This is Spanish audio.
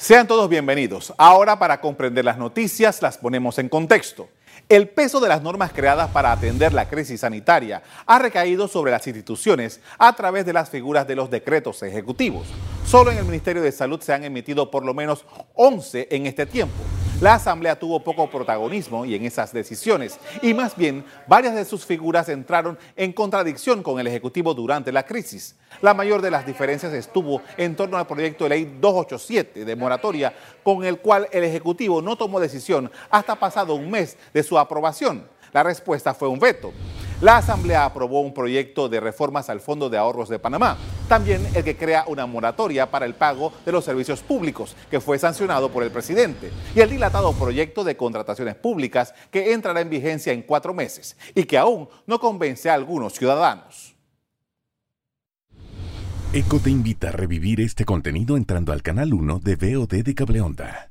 Sean todos bienvenidos. Ahora para comprender las noticias las ponemos en contexto. El peso de las normas creadas para atender la crisis sanitaria ha recaído sobre las instituciones a través de las figuras de los decretos ejecutivos. Solo en el Ministerio de Salud se han emitido por lo menos 11 en este tiempo. La Asamblea tuvo poco protagonismo y en esas decisiones, y más bien varias de sus figuras entraron en contradicción con el Ejecutivo durante la crisis. La mayor de las diferencias estuvo en torno al proyecto de ley 287 de moratoria, con el cual el Ejecutivo no tomó decisión hasta pasado un mes de su aprobación. La respuesta fue un veto. La Asamblea aprobó un proyecto de reformas al Fondo de Ahorros de Panamá, también el que crea una moratoria para el pago de los servicios públicos, que fue sancionado por el presidente, y el dilatado proyecto de contrataciones públicas que entrará en vigencia en cuatro meses y que aún no convence a algunos ciudadanos. ECO te invita a revivir este contenido entrando al canal 1 de VOD de Cableonda.